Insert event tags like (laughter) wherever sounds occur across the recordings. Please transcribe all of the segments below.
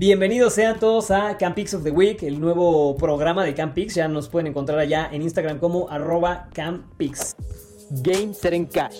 Bienvenidos sean todos a Campix of the Week, el nuevo programa de Campix. Ya nos pueden encontrar allá en Instagram como arroba Campix. Game Set en Cash.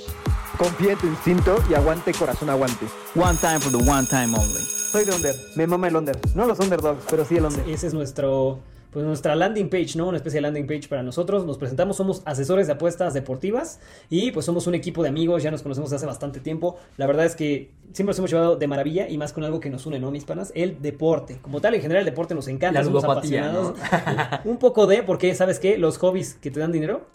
Confía en tu instinto y aguante corazón aguante. One time for the one time only. Soy de Under, me mama el Under. No los Underdogs, pero sí el Under. Ese es nuestro, pues nuestra landing page, ¿no? Una especie de landing page para nosotros. Nos presentamos, somos asesores de apuestas deportivas y pues somos un equipo de amigos, ya nos conocemos hace bastante tiempo. La verdad es que siempre nos hemos llevado de maravilla y más con algo que nos une, ¿no, mis panas? El deporte. Como tal, en general el deporte nos encanta, La somos apasionados. (laughs) un poco de, porque, ¿sabes qué? Los hobbies que te dan dinero,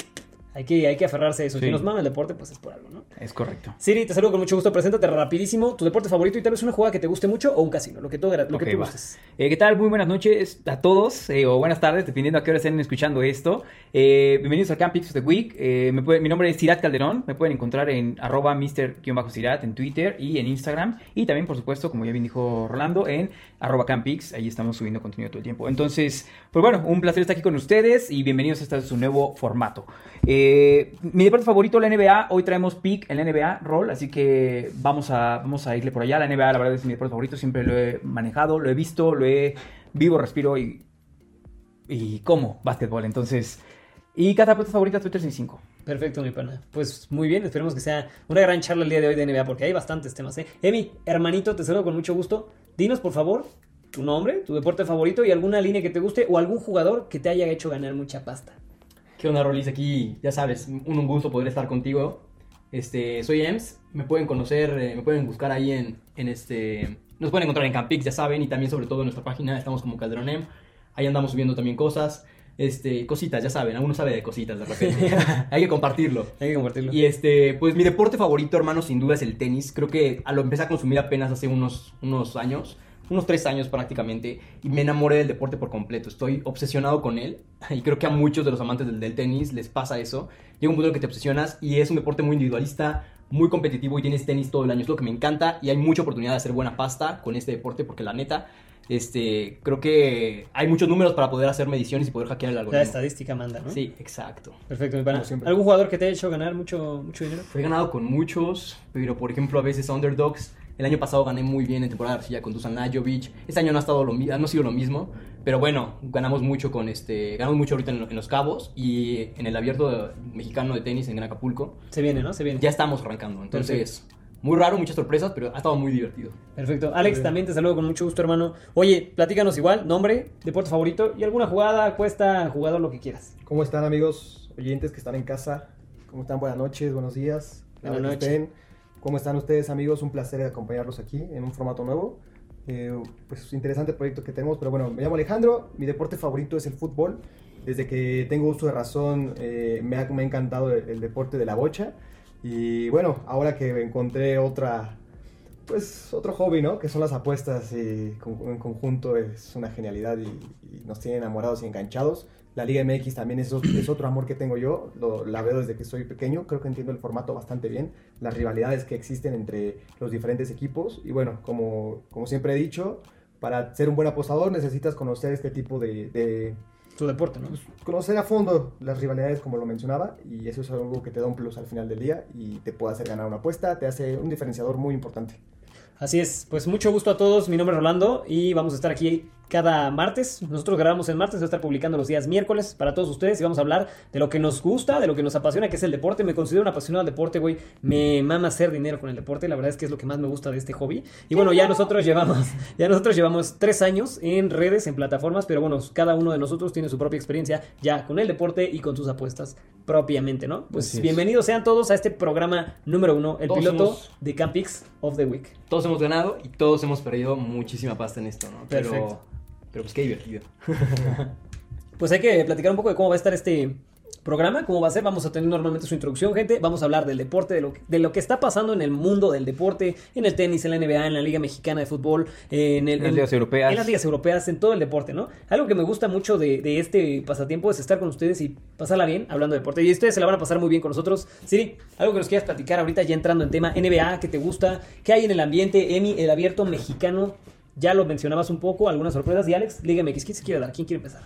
hay que, hay que aferrarse a eso. Sí. Si nos mama el deporte, pues es por algo, ¿no? Es correcto. Siri, te saludo con mucho gusto. Preséntate rapidísimo, tu deporte favorito y tal vez una jugada que te guste mucho o un casino, lo que tú, lo que tú gustes. Eh, ¿Qué tal? Muy buenas noches a todos, eh, o buenas tardes, dependiendo a qué hora estén escuchando esto. Eh, bienvenidos a Campix of the Week. Eh, me puede- mi nombre es Sirat Calderón. Me pueden encontrar en arroba Mr-Sirat en Twitter y en Instagram. Y también, por supuesto, como ya bien dijo Rolando, en arroba Campix. Ahí estamos subiendo contenido todo el tiempo. Entonces, pues bueno, un placer estar aquí con ustedes y bienvenidos a este su nuevo formato. Eh, mi deporte favorito, la NBA. Hoy traemos pick en la NBA, Roll. Así que vamos a, vamos a irle por allá. La NBA, la verdad, es mi deporte favorito. Siempre lo he manejado, lo he visto, lo he vivo, respiro y, y como básquetbol. Entonces, y cada deporte favorita, Twitter 65. Perfecto, mi pana. Pues muy bien, esperemos que sea una gran charla el día de hoy de NBA porque hay bastantes temas, ¿eh? Emi, hermanito, te saludo con mucho gusto. Dinos, por favor, tu nombre, tu deporte favorito y alguna línea que te guste o algún jugador que te haya hecho ganar mucha pasta. ¿Qué onda, Rolis? Aquí, ya sabes, un, gusto poder estar contigo. Este, soy Ems, me pueden conocer, eh, me pueden buscar ahí en, en este... Nos pueden encontrar en Campix, ya saben, y también sobre todo en nuestra página, estamos como Calderón Em. Ahí andamos subiendo también cosas, este, cositas, ya saben, alguno sabe de cositas de repente. (laughs) Hay que compartirlo. Hay que compartirlo. Y este, pues mi deporte favorito, hermano, sin duda es el tenis. Creo que a lo empecé a consumir apenas hace unos, unos años, unos tres años prácticamente, y me enamoré del deporte por completo. Estoy obsesionado con él, y creo que a muchos de los amantes del, del tenis les pasa eso. Llega un punto en el que te obsesionas, y es un deporte muy individualista, muy competitivo, y tienes tenis todo el año. Es lo que me encanta, y hay mucha oportunidad de hacer buena pasta con este deporte, porque la neta, este, creo que hay muchos números para poder hacer mediciones y poder hackear el La algoritmo. estadística manda, ¿no? Sí, exacto. Perfecto, mi pana. ¿Algún jugador que te haya hecho ganar mucho, mucho dinero? He ganado con muchos, pero por ejemplo a veces underdogs. El año pasado gané muy bien en temporada de arcilla con Dusan Lajovic. Este año no ha estado lo mi- no ha sido lo mismo, pero bueno, ganamos mucho con este, ganamos mucho ahorita en, en los Cabos y en el abierto de- mexicano de tenis en Gran Acapulco. Se viene, ¿no? Se viene. Ya estamos arrancando, entonces muy raro, muchas sorpresas, pero ha estado muy divertido. Perfecto. Alex, también te saludo con mucho gusto, hermano. Oye, platícanos igual, nombre, deporte favorito y alguna jugada, cuesta, jugador, lo que quieras. ¿Cómo están amigos oyentes que están en casa? ¿Cómo están? Buenas noches, buenos días. Buenas noches. ¿Cómo están ustedes amigos? Un placer acompañarlos aquí en un formato nuevo. Eh, pues interesante proyecto que tenemos, pero bueno, me llamo Alejandro, mi deporte favorito es el fútbol. Desde que tengo uso de razón eh, me, ha, me ha encantado el, el deporte de la bocha. Y bueno, ahora que encontré otra, pues otro hobby, ¿no? Que son las apuestas y con- en conjunto es una genialidad y, y nos tiene enamorados y enganchados. La Liga MX también es, es otro amor que tengo yo, lo- la veo desde que soy pequeño, creo que entiendo el formato bastante bien, las rivalidades que existen entre los diferentes equipos y bueno, como, como siempre he dicho, para ser un buen apostador necesitas conocer este tipo de, de- Tu deporte, ¿no? pues, conocer a fondo las rivalidades como lo mencionaba y eso es algo que te da un plus al final del día y te puede hacer ganar una apuesta, te hace un diferenciador muy importante. Así es, pues mucho gusto a todos, mi nombre es Rolando y vamos a estar aquí cada martes. Nosotros grabamos el martes, voy a estar publicando los días miércoles para todos ustedes y vamos a hablar de lo que nos gusta, de lo que nos apasiona, que es el deporte. Me considero un apasionado del deporte, güey. Me mama hacer dinero con el deporte, la verdad es que es lo que más me gusta de este hobby. Y bueno, ya nosotros llevamos, (laughs) ya nosotros llevamos tres años en redes, en plataformas, pero bueno, cada uno de nosotros tiene su propia experiencia ya con el deporte y con sus apuestas propiamente, ¿no? Pues Así es. bienvenidos sean todos a este programa número uno, el Todos piloto de Campix of the Week. Todos hemos ganado y todos hemos perdido muchísima pasta en esto, ¿no? Perfecto. pero pues qué divertido. (laughs) Pues hay que platicar un poco de cómo va a estar este programa, cómo va a ser. Vamos a tener normalmente su introducción, gente. Vamos a hablar del deporte, de lo, que- de lo que está pasando en el mundo del deporte, en el tenis, en la NBA, en la Liga Mexicana de Fútbol, en, el- En las en- ligas europeas. En las ligas europeas, en todo el deporte, ¿no? Algo que me gusta mucho de, de este pasatiempo es estar con ustedes y pasarla bien hablando de deporte. Y ustedes se la van a pasar muy bien con nosotros. Siri, algo que nos quieras platicar ahorita ya entrando en tema NBA, que te gusta, qué hay en el ambiente, Emi, el abierto mexicano. Ya lo mencionabas un poco, algunas sorpresas. Y Alex, Liga MX, ¿quién se quiere dar? ¿Quién quiere empezar?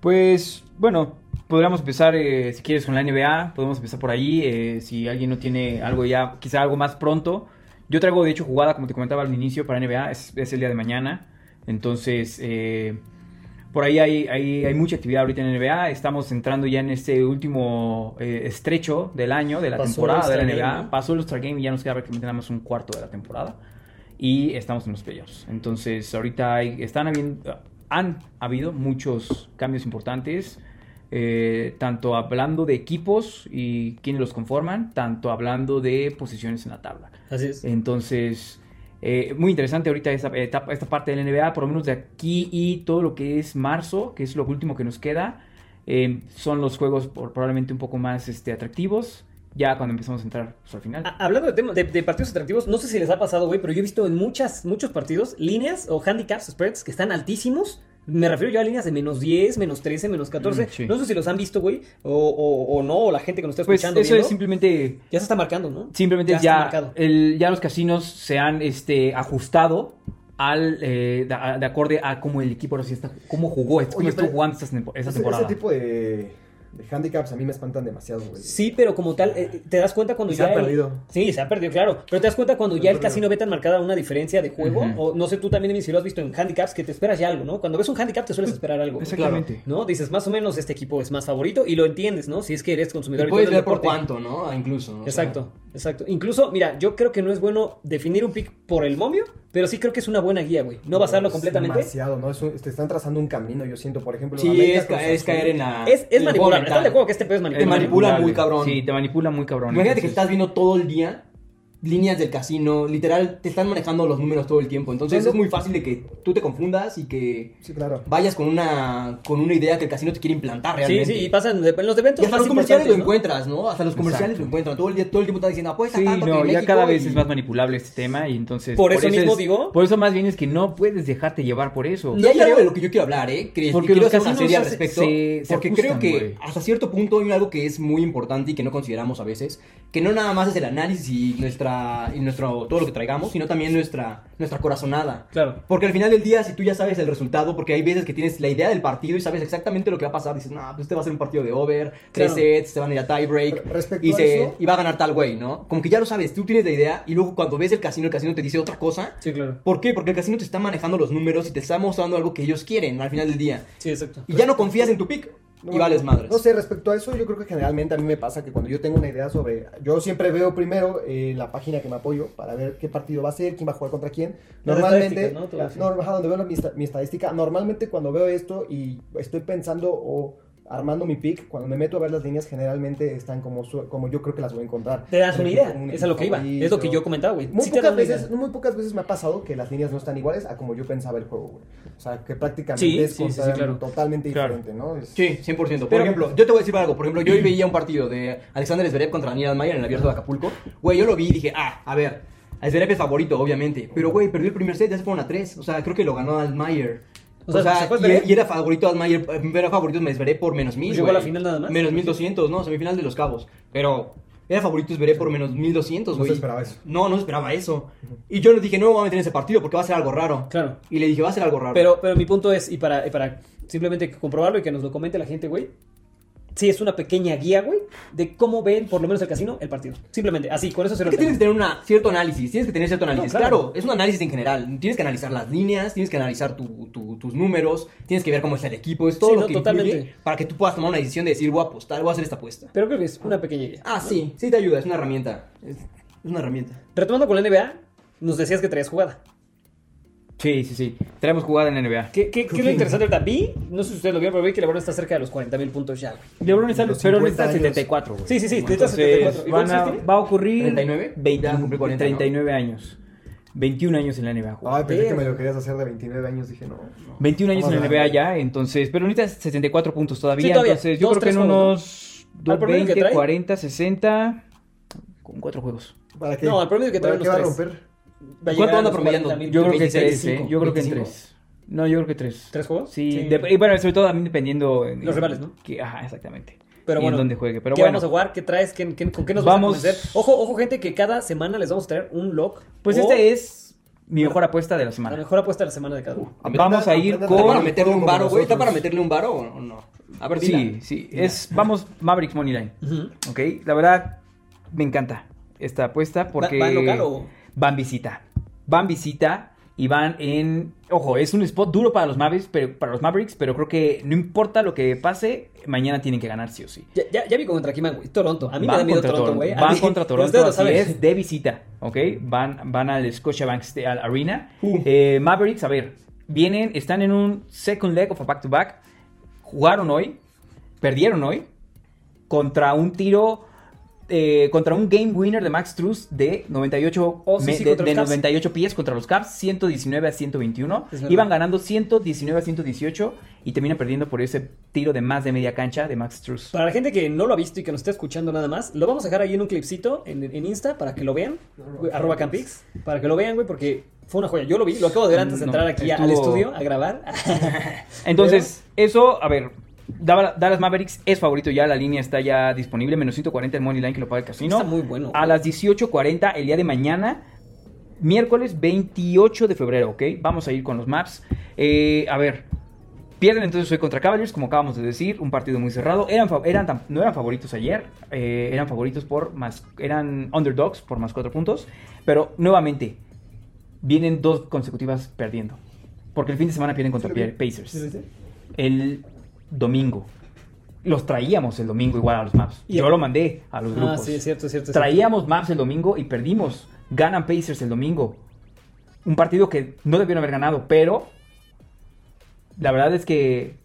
Pues, bueno, podríamos empezar, eh, si quieres, con la NBA. Podemos empezar por ahí. eh, si alguien no tiene algo ya, quizá algo más pronto. Yo traigo, de hecho, jugada, como te comentaba al inicio, para NBA. Es, es el día de mañana. Entonces, eh, por ahí hay, hay, hay mucha actividad ahorita en NBA. Estamos entrando ya en este último eh, estrecho del año, de la Pasó temporada de la NBA. Game, ¿no? Pasó el All-Star Game y ya nos queda prácticamente nada más un cuarto de la temporada. Y estamos en los playoffs. Entonces, ahorita hay- están habiendo, han habido muchos cambios importantes. eh, tanto hablando de equipos y quiénes los conforman, tanto hablando de posiciones en la tabla. Así es. Entonces, eh, muy interesante ahorita esta, etapa- esta parte del NBA, por lo menos de aquí y todo lo que es marzo, que es lo último que nos queda. eh, son los juegos por- probablemente un poco más este, atractivos. Ya cuando empezamos a entrar pues, al final. A- Hablando de, tema- de, de partidos atractivos, no sé si les ha pasado, güey, pero yo he visto en muchas, muchos partidos líneas o handicaps, spreads que están altísimos. Me refiero yo a líneas de menos 10, menos 13, menos 14. Mm, sí. No sé si los han visto, güey, o, o- o no, o la gente que nos está pues escuchando. eso viendo, es simplemente Ya se está marcando, ¿no? Simplemente Ya ya, está el, ya los casinos se han este, ajustado al eh, de, de acorde a cómo el equipo ahora sí está, cómo jugó, cómo Oye, estuvo jugando esta, Ese, temporada. ese tipo de, de handicaps a mí me espantan demasiado, güey. Sí, pero como tal, eh, te das cuenta cuando Y se ya. ha el- perdido. Sí, se ha perdido, claro. Pero te das cuenta cuando Se ya el perdido. casino ve tan marcada una diferencia de juego. O no sé, tú también, si lo has visto en handicaps, que te esperas ya algo, ¿no? Cuando ves un handicap te sueles esperar algo. Exactamente. ¿No? Dices, más o menos este equipo es más favorito y lo entiendes, ¿no? Si es que eres consumidor Y puedes ver por cuánto, ¿no? Ah, Incluso. o sea, Exacto. Incluso, mira, yo creo que no es bueno definir un pick por el momio, pero sí creo que es una buena guía, güey. No basarlo Es completamente. Demasiado, ¿no? Es un- te están trazando un camino, yo siento, por ejemplo. Sí, América es, ca- caer en la. Es, es juego ¿Estás de acuerdo que este pedo es Es manipulable? manipula muy cabrón. Sí, te manipula muy cabrón. Imagínate que estás viendo todo el día líneas del casino, literal, te están manejando los números todo el tiempo. Entonces no. es muy fácil de que tú te confundas y que Sí, claro. vayas con una, con una idea que el casino te quiere implantar Sí, realmente. sí, y pasan de- en los eventos Y hasta los comerciales lo encuentras, ¿no? Hasta los comerciales Exacto. lo encuentran. Todo el día, todo el tiempo están diciendo, apuesta Sí, tanto no, que ya México cada vez y- es más manipulable este tema y entonces... Por eso mismo digo- Por eso más bien es que no puedes dejarte llevar por eso. Y hay algo de lo que yo quiero hablar, ¿eh? Que Porque quiero los casinos al respecto. se- se porque ajustan, creo que güey. hasta cierto punto hay algo que es muy importante y que no consideramos a veces. Que no nada más es el análisis y nuestra y nuestro todo lo que traigamos, sino también nuestra, nuestra corazonada. Claro. Porque al final del día, si tú ya sabes el resultado, porque hay veces que tienes la idea del partido y sabes exactamente lo que va a pasar, dices, no, pues este va a ser un partido de over, tres Claro. sets, se van a ir a tiebreak y, a se, eso- y va a ganar tal güey, ¿no? Como que ya lo sabes, tú tienes la idea y luego cuando ves el casino, el casino te dice otra cosa. Sí, claro. ¿Por qué? Porque el casino te está manejando los números y te está mostrando algo que ellos quieren al final del día. Sí, exacto. Y ya no confías en tu pick y No, vales madres. No sé, respecto a eso, yo creo que generalmente a mí me pasa que cuando yo tengo una idea sobre. Yo siempre veo primero eh, la página que me apoyo para ver qué partido va a ser, quién va a jugar contra quién. Normalmente, ¿no? Donde veo mi estadística, normalmente cuando veo esto y estoy pensando o armando mi pick, cuando me meto a ver las líneas, generalmente están como, su- como yo creo que las voy a encontrar. Te das una idea. Un Es a lo que iba. Es lo que yo comentaba, güey. Muy Sí pocas, veces, muy pocas veces me ha pasado que las líneas no están iguales a como yo pensaba el juego, güey. O sea, que prácticamente Sí, es sí, sí, sí, contra- claro. totalmente Claro. diferente, ¿no? Es- Sí, 100%. Por Pero- ejemplo, yo te voy a decir algo. Por ejemplo, yo hoy veía un partido de Alexander Zverev contra Daniel Almayer en el abierto de Acapulco. Güey, yo lo vi y dije, ah, a ver, Zverev es favorito, obviamente. Pero, güey, perdió el primer set, ya se fueron a tres. O sea, creo que lo ganó Almayer. O O sea, sea, ¿se fue y, era favorito Almayer, eh, era favorito Zverev por menos mil, Llegó a la final nada más. Menos 1200, no, semifinal de los cabos. Pero era favorito Zverev por menos 1200, No güey. se esperaba eso. No, no se esperaba eso. Y yo le dije, no me voy a meter en ese partido porque va a ser algo raro. Claro. Y le dije, va a ser algo raro. Pero, pero mi punto es, y para, y para simplemente comprobarlo y que nos lo comente la gente, güey. Sí, es una pequeña guía, güey, de cómo ven, por lo menos el casino, el partido. Simplemente, así, con eso se Es lo que tienes que tener una, cierto análisis, tienes que tener cierto análisis. No, claro. claro. es un análisis en general. Tienes que analizar las líneas, tienes que analizar tu- tu- tus números, tienes que ver cómo está el equipo, es todo Sí, lo no, que totalmente. para que tú puedas tomar una decisión de decir, voy a apostar, voy a hacer esta apuesta. Pero creo que es una pequeña guía. Ah, sí, sí te ayuda, es una herramienta. Es, es una herramienta. Retomando con la NBA, nos decías que traías jugada. Sí, sí, sí. Traemos jugada en la NBA. ¿Qué, qué, qué es lo interesante ahorita? Vi, no sé si ustedes lo vieron, pero vi que LeBron está cerca de los 40 mil puntos ya, güey. LeBron está, Los pero 50 está años. 74, güey. Sí, sí, sí, necesita Entonces, 74. ¿Y van a- va a ocurrir 39, 20 ya cumplió 40, ¿no? 39 años. 21 años en la NBA. güey. Ay, pensé que me lo querías hacer de 29 años, dije no. no. 21 años en la NBA ya, entonces, pero necesitas 74 puntos todavía, Sí, todavía. entonces yo Dos, creo que en tres unos Al promedio que 20, trae. 40, 60 con cuatro juegos. ¿Para qué? No, el promedio que trae ¿Para qué va a unos romper? Va a ¿Cuánto anda promediando? 40,000 Yo creo que 26, 3, ¿eh? 25, Yo creo que en 25. 3. No, yo creo que 3. ¿Tres juegos? Sí, Sí. de- y bueno, sobre todo también dependiendo en- Los rivales, ¿no? que- ajá, exactamente. Pero y bueno, en dónde juegue, pero ¿qué bueno. vamos a jugar? ¿Qué traes? ¿Qué, qué- con qué nos Vamos- a convencer? Ojo, ojo, gente, que cada semana les vamos a traer un lock. Pues o este es mi mejor apuesta de la La semana. mejor apuesta de la semana de cada uno. Vamos a ir Aprendan- ¿Está para con meterle un varo, güey? ¿Está para meterle un varo o no? A ver, dila. Sí, sí, es vamos Mavericks Moneyline. Ujú. Ok, la verdad me encanta esta apuesta porque ¿Va- va en local o? Van visita. Van visita y van en... Ojo, es un spot duro para los Mavericks, pero, para los Mavericks, pero creo que no importa lo que pase, mañana tienen que ganar sí o sí. Ya, ya, ya vi contra quién van, güey. Toronto. A mí me Van da miedo Toronto, güey. Van mí- contra (laughs) Toronto, así es, de visita, ¿ok? Van, van al Scotiabank Sta- Arena. Uh. Eh, Mavericks, a ver, vienen, están en un second leg of a back-to-back. Jugaron hoy, perdieron hoy, contra un tiro... eh, contra un game winner de Max Truss de 98 Oh, sí, me- sí, de, de Cavs. 98 pies contra los Cavs, 119 a 121. Es verdad. Iban ganando 119 a 118 y terminan perdiendo por ese tiro de más de media cancha de Max Truss. Para la gente que no lo ha visto y que nos está escuchando nada más, lo vamos a dejar ahí en un clipcito en, en Insta para que lo vean. arroba Campix. Para que lo vean, güey, porque fue una joya. Yo lo vi, lo acabo de ver antes de No, entrar aquí al estudio a grabar. (laughs) Entonces, eso, a ver, Dallas Mavericks es favorito ya, la línea está ya disponible, menos 140 el Money Line que lo paga el casino. Está muy bueno. A las 18.40 el día de mañana, miércoles 28 de febrero, ¿ok? Vamos a ir con los maps. Eh, a ver, pierden entonces hoy contra Cavaliers, como acabamos de decir, un partido muy cerrado. Eran, eran no eran favoritos ayer, eh, eran favoritos por más, eran underdogs por más 4 puntos, pero nuevamente, vienen dos consecutivas perdiendo. Porque el fin de semana pierden contra. Pacers el domingo. Los traíamos el domingo igual a los maps. Y- Yo lo mandé a los ah, grupos. sí, es cierto, es cierto. es cierto. Traíamos maps el domingo y perdimos. Ganan Pacers el domingo. Un partido que no debieron haber ganado, pero la verdad es que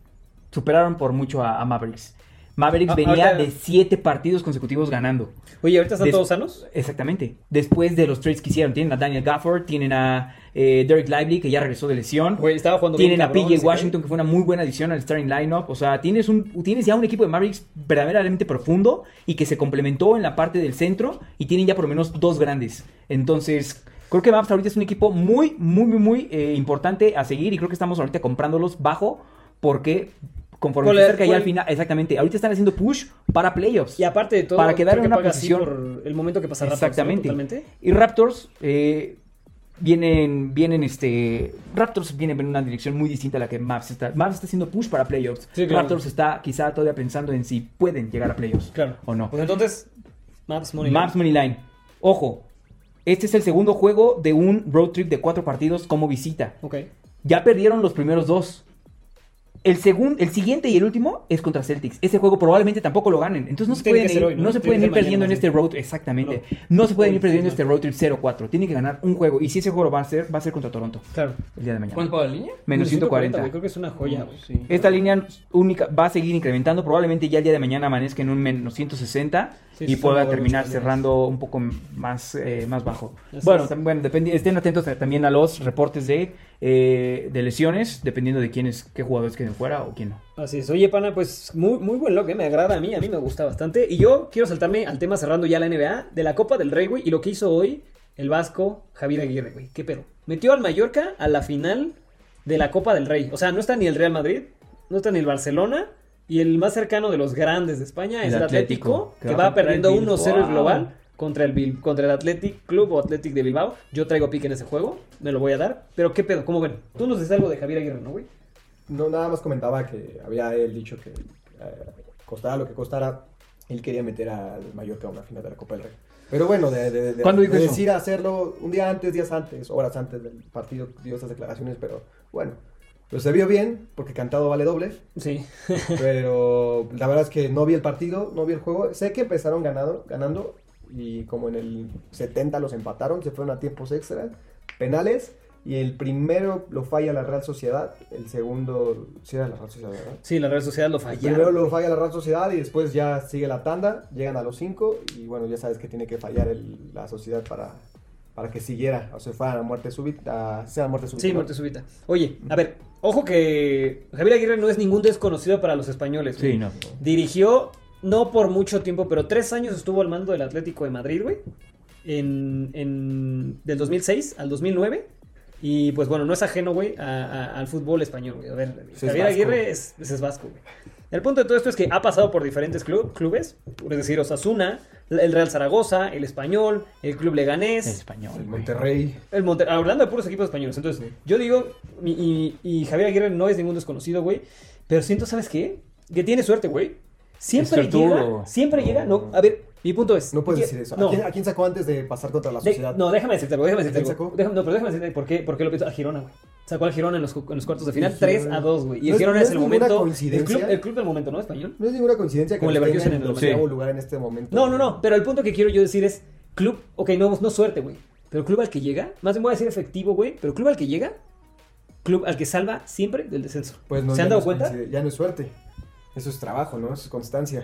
superaron por mucho a, a Mavericks. Mavericks Ah, venía ahorita- de siete partidos consecutivos ganando. Oye, ¿ahorita están Des- todos sanos? Exactamente. Después de los trades que hicieron, tienen a Daniel Gafford, tienen a eh, Derek Lively, que ya regresó de lesión. Estaba jugando Tienen bien a PJ Washington, que fue una muy buena adición al starting lineup. O sea, tienes, un, tienes ya un equipo de Mavericks verdaderamente profundo y que se complementó en la parte del centro y tienen ya por lo menos dos grandes. Entonces, creo que Maps ahorita es un equipo muy, muy, muy, muy eh, importante a seguir y creo que estamos ahorita comprándolos bajo porque conforme ¿Cuál se acerca ya al final, exactamente, ahorita están haciendo push para playoffs. Y aparte de todo, Para quedar en que una posición- por el momento que pasa Raptors. Exactamente. Y Raptors eh, vienen, vienen, este, Raptors vienen en una dirección muy distinta a la que Mavs está. Mavs está haciendo push para playoffs. Sí, claro. Raptors está quizá todavía pensando en si pueden llegar a playoffs Claro. o no. Pues entonces, Maps Money. Mavs Money Line. Ojo, este es el segundo juego de un road trip de cuatro partidos como visita. Ok. Ya perdieron los primeros dos. El, segun- el siguiente y el último es contra Celtics. Ese juego probablemente tampoco lo ganen. Entonces no se Tiene pueden ser ir, hoy, ¿no? no se pueden ir ser perdiendo en este road exactamente. No se pueden ir perdiendo sí, este road trip 0-4. Tienen que ganar un juego. Y si ese juego lo va a hacer, va a ser contra Toronto Claro. el día de mañana. ¿Cuánto la línea? Menos 140. güey, Creo que es una joya. Sí. Esta línea única va a seguir incrementando. Probablemente ya el día de mañana amanezca en un menos 160 Sí, y pueda terminar cerrando un poco más, eh, más bajo. Así bueno, es. bueno dependi- estén atentos también a los reportes de, eh, de lesiones, dependiendo de quiénes, qué jugadores queden fuera o quién no. Así es. Oye, pana, pues muy, muy buen look, ¿eh? me agrada a mí, a mí me gusta bastante. Y yo quiero saltarme al tema cerrando ya la NBA de la Copa del Rey, güey, y lo que hizo hoy el vasco Javier Aguirre, güey. ¿Qué pedo? Metió al Mallorca a la final de la Copa del Rey. O sea, no está ni el Real Madrid, no está ni el Barcelona. Y el más cercano de los grandes de España es El el Atlético, Atlético, que va perdiendo 1-0 el global contra el, Bil- contra el Athletic Club o Athletic de Bilbao. Yo traigo pique en ese juego, me lo voy a dar. Pero ¿qué pedo? ¿Cómo ven? Tú nos dices algo de Javier Aguirre, ¿no, güey? No, nada más comentaba que había él dicho que eh, costara lo que costara, él quería meter al Mallorca a una final de la Copa del Rey. Pero bueno, de, de, de- ¿Cuándo dijo de eso? decir hacerlo un día antes, días antes, horas antes del partido, dio esas declaraciones, pero bueno, pues se vio bien, porque cantado vale doble, Sí. (laughs) pero la verdad es que no vi el partido, no vi el juego. Sé que empezaron ganado, ganando y como en el 70 los empataron, se fueron a tiempos extra, penales. Y el primero lo falla la Real Sociedad, el segundo, sí era la Real Sociedad, ¿verdad? Sí, la Real Sociedad lo El falla. primero lo falla la Real Sociedad y después ya sigue la tanda, llegan a los cinco y bueno, ya sabes que tiene que fallar el- la sociedad para, para que siguiera, o sea, fuera a muerte súbita, sea muerte súbita. Sí, ¿no? muerte súbita. Oye, a ver, ojo que Javier Aguirre no es ningún desconocido para los españoles. güey. Sí, no. Dirigió, no por mucho tiempo, pero tres años estuvo al mando del Atlético de Madrid, güey. En, en- del 2006 al 2009. Y pues bueno, no es ajeno, güey, a- a- al fútbol español, güey. A ver, es Javier vasco. Aguirre es, es, es vasco, güey. El punto de todo esto es que ha pasado por diferentes club- clubes, es decir, Osasuna, el Real Zaragoza, el Español, el Club Leganés, El español. El. Monterrey. el Monte hablando de puros equipos españoles. Entonces, yo digo, y, y- y Javier Aguirre no es ningún desconocido, güey. Pero siento, ¿sabes qué? Que tiene suerte, güey. Siempre llega, siempre llega, no. A ver, Mi punto es. No puedes ¿qué- decir eso. No, ¿A, quién, a quién sacó antes de pasar contra la De- sociedad? no, déjame decirte algo, déjame decirte ¿A quién algo. Déjame- no, pero déjame decirte por qué, por qué lo pienso. A Girona, güey. Sacó al Girona en los, cu- en los cuartos de final, El 3 Girona. a 2, güey. Y No el es- Girona no es es el ninguna momento. El club, el club del momento, ¿no? Español. No es ninguna coincidencia que Como el en el el- doceavo Sí. lugar en este momento. No, no, no. Pero el punto que quiero yo decir es: club, ok, no, no suerte, güey. Pero club al que llega, más bien voy a decir efectivo, güey. Pero club al que llega, club al que salva siempre del descenso. Pues no, ¿Se han dado cuenta? Ya no es suerte. Eso es trabajo, ¿no? Eso es constancia.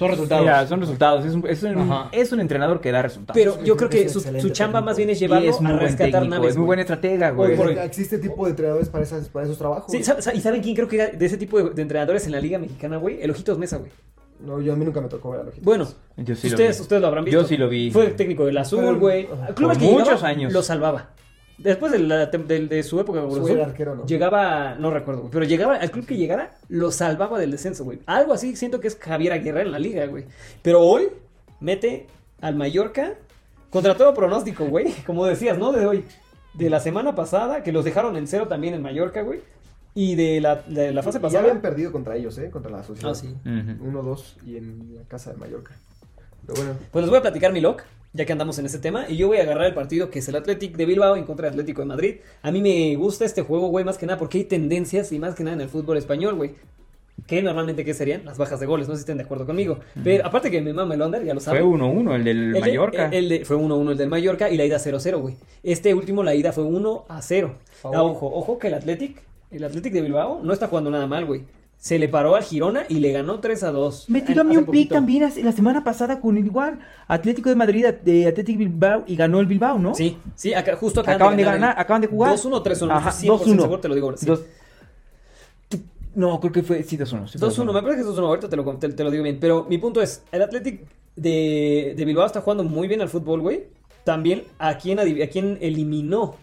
Son resultados. Mira, son resultados. Es un, es un- es un entrenador que da resultados. Pero yo creo que su, chamba técnico. más bien es llevarlo es muy a buen rescatar técnico, naves. es muy buen estratega, güey. Existe tipo de entrenadores para, esas, para esos trabajos. Sí, ¿sabe- ¿Y saben quién creo que era de ese tipo de, de entrenadores en la Liga Mexicana, güey? El Ojitos Mesa, güey. No, yo a mí nunca me tocó ver a los Bueno, Yo sí lo ustedes, ustedes lo habrán visto. Yo sí lo vi. Fue el técnico del Azul, güey. Que muchos años. Lo salvaba. Después de, la su época con Su Cruz Azul, era arquero, ¿no? llegaba, no recuerdo, güey, pero llegaba, al club que llegara, lo salvaba del descenso, güey. Algo así siento que es Javier Aguirre en la liga, güey. Pero hoy mete al Mallorca contra todo pronóstico, güey. (laughs) Como decías, ¿no? De hoy. De la semana pasada, que los dejaron en cero también en Mallorca, güey. Y de la, de la fase Ya pasada. habían perdido contra ellos, ¿eh? Contra la sociedad. Ah, sí. Ujú. 1-2 y en la casa de Mallorca. Pero bueno, Pues les voy a platicar mi lock, ya que andamos en este tema. Y yo voy a agarrar el partido que es el Athletic de Bilbao en contra del Atlético de Madrid. A mí me gusta este juego, güey, más que nada porque hay tendencias y más que nada en el fútbol español, güey. Que normalmente, ¿qué serían? Las bajas de goles, no sé si estén de acuerdo conmigo. Pero aparte que me mama el under, ya lo Fue saben. 1-1 el del El de- Mallorca. el de- fue 1-1 el del Mallorca y la ida 0-0, güey. Este último, la ida fue 1-0. Favor. Ah, ojo, ojo que el Athletic, el Athletic de Bilbao no está jugando nada mal, güey. Se le paró al Girona y le ganó 3-2. Me tiró a mí un pick también la semana pasada con igual Atlético de Madrid de Atlético Bilbao y ganó el Bilbao, ¿no? Sí, sí, acá, justo acaban, Acaban de ganar, acaban de jugar. 2-1 3-1, Ajá, estoy 100% 2-1. seguro, te lo digo. Sí. Dos- No, creo que fue sí 2-1. sí fue 2-1, me parece que es 2-1, ahorita te lo, te, te lo digo bien. Pero mi punto es, el Athletic de, de Bilbao está jugando muy bien al fútbol, güey. También a quien, a quien eliminó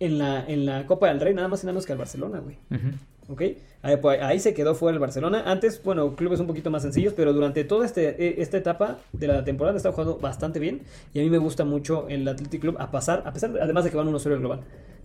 en la, en la Copa del Rey, nada más y nada menos que al Barcelona, güey. Ujú. ¿Ok? Ahí, pues, ahí se quedó fuera el Barcelona. Antes, bueno, clubes un poquito más sencillos, pero durante toda este, eh, esta etapa de la temporada está jugando bastante bien. Y a mí me gusta mucho el Athletic Club a pasar, a pesar, de- además de que van 1-0 el global.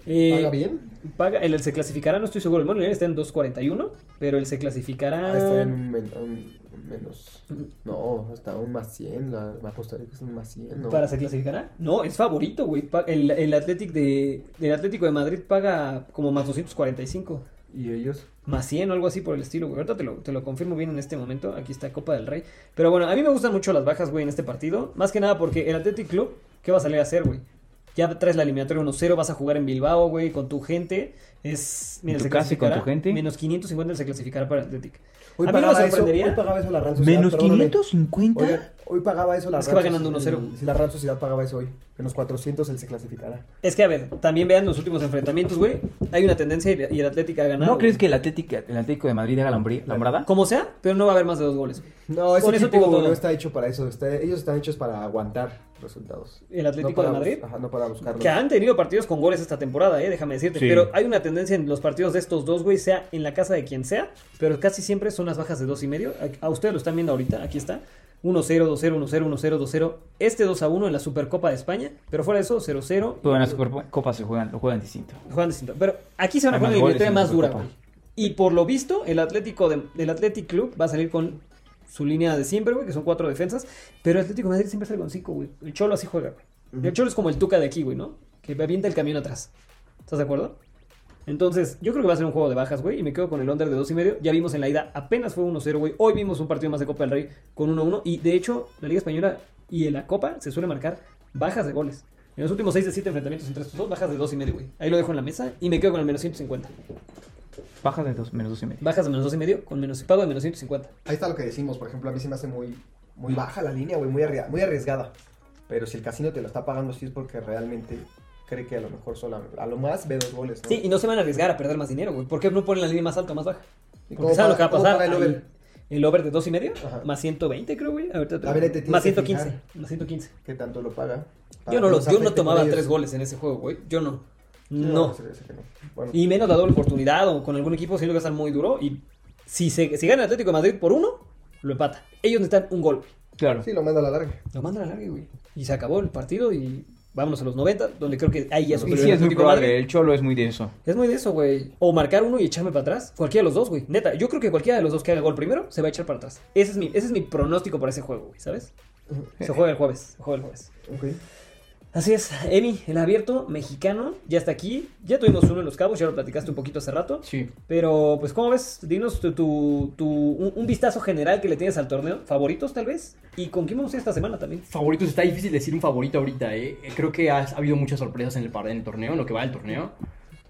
Eh, ¿paga bien? Paga, el, el se clasificará, no estoy seguro. El Monegal está en 2.41, pero el se clasificará. Ah, está en men- un- menos. No, está un más 100. La, me apostaría que es un más 100. ¿no? ¿Para se clasificará? No, es favorito, güey. El, el, Athletic de, el Atlético de Madrid paga como más 245. ¿Y ellos? Más 100 o algo así por el estilo, güey. Ahorita te lo, te lo confirmo bien en este momento. Aquí está Copa del Rey. Pero bueno, a mí me gustan mucho las bajas, güey, en este partido. Más que nada porque el Athletic Club, ¿qué va a salir a hacer, güey? Ya traes la eliminatoria 1-0, vas a jugar en Bilbao, güey, con tu gente. Es. Mira, ¿En se tu casa y con tu gente? Menos 550 se clasificará para el Athletic. Hoy a mí me pagaba, eso, sorprendería. hoy pagaba eso la Real Sociedad. Menos perdóname. 550. Oigan, hoy pagaba eso la Es que Real va ganando Sociedad. 1-0. Si la Real Sociedad pagaba eso hoy. Menos 400 él se clasificará. Es que, a ver, también vean los últimos enfrentamientos, güey. Hay una tendencia y el Atlético ha ganado. ¿No crees que el Atlético, el Atlético de Madrid haga la hombrada? Como sea, pero no va a haber más de dos goles. No, ese Con eso todo. no está hecho para eso. está- ellos están hechos para aguantar resultados. El Atlético No para de Madrid. Ajá, no para buscarlos. Que han tenido partidos con goles esta temporada, eh, déjame decirte. Sí. Pero hay una tendencia en los partidos de estos dos, güey, sea en la casa de quien sea, pero casi siempre son las bajas de dos y medio. A, a ustedes lo están viendo ahorita, aquí está. 1-0, 2-0, 1-0, 1-0, 2-0. Este 2-1 en la Supercopa de España, pero fuera de eso, 0-0. Pero en la Supercopa se juegan, lo juegan distinto. Juegan distinto. Pero aquí se van a jugar goles eliminatoria más dura, güey. Y por lo visto, el Atlético de, el Athletic Club va a salir con su línea de siempre, güey, que son cuatro defensas. Pero el Atlético de Madrid siempre sale con cinco, güey. El Cholo así juega, güey. El Cholo es como el Tuca de aquí, güey, ¿no? Que avienta el camión atrás. ¿Estás de acuerdo? Entonces, yo creo que va a ser un juego de bajas, güey. Y me quedo con el under de dos y medio. Ya vimos en la ida, apenas fue 1-0, güey. Hoy vimos un partido más de Copa del Rey con 1-1. Y de hecho, la Liga Española y en la Copa se suele marcar bajas de goles. En los últimos 6 de 7 enfrentamientos entre estos dos, bajas de dos y medio, güey. Ahí lo dejo en la mesa y me quedo con el menos 150. Bajas de dos, menos dos y medio. Bajas de menos dos y medio con menos pago de menos 150. Ahí está lo que decimos. Por ejemplo, a mí se me hace muy, muy baja la línea, güey. Muy, arriesgada. Pero si el casino te lo está pagando así es porque realmente cree que a lo mejor solo a lo más ve dos goles, ¿no? Sí, y no se van a arriesgar a perder más dinero, güey. ¿Por qué no ponen la línea más alta o más baja? ¿Y Porque saben lo que va a pasar. el over? El over de dos y medio, Ajá. más 120, creo, güey. Ahorita te- A ver, te tienes más que 115. fijar. Más 115. ¿Qué tanto lo paga? Yo no, lo- yo no tomaba tres goles en ese juego, güey. Yo no. No. Bueno, Y menos la doble oportunidad o con algún equipo, va a estar muy duro. Y si, se, si gana el Atlético de Madrid por uno, lo empata. Ellos necesitan un gol. Claro. sí, lo manda a la larga. Lo mandan a la larga, güey. Y se acabó el partido y vámonos a los 90, donde creo que ahí ya sí, es muy probable. El Cholo es muy de eso. Es muy de eso, güey. O marcar uno y echarme para atrás. Cualquiera de los dos, güey. Neta, yo creo que cualquiera de los dos que haga gol primero se va a echar para atrás. Ese es mi, ese es mi pronóstico para ese juego, güey, ¿sabes? Se juega el jueves. Se juega el jueves. Ok. Así es, Emi, el abierto mexicano, ya está aquí. Ya tuvimos uno en Los Cabos, ya lo platicaste un poquito hace rato. Sí. Pero, pues, ¿cómo ves? Dinos tu, tu- tu- un, un vistazo general que le tienes al torneo. ¿Favoritos, tal vez? ¿Y con quién vamos a ir esta semana también? Favoritos, está difícil decir un favorito ahorita, ¿eh? Creo que ha, ha habido muchas sorpresas en el, par- en el torneo, en lo que va del torneo.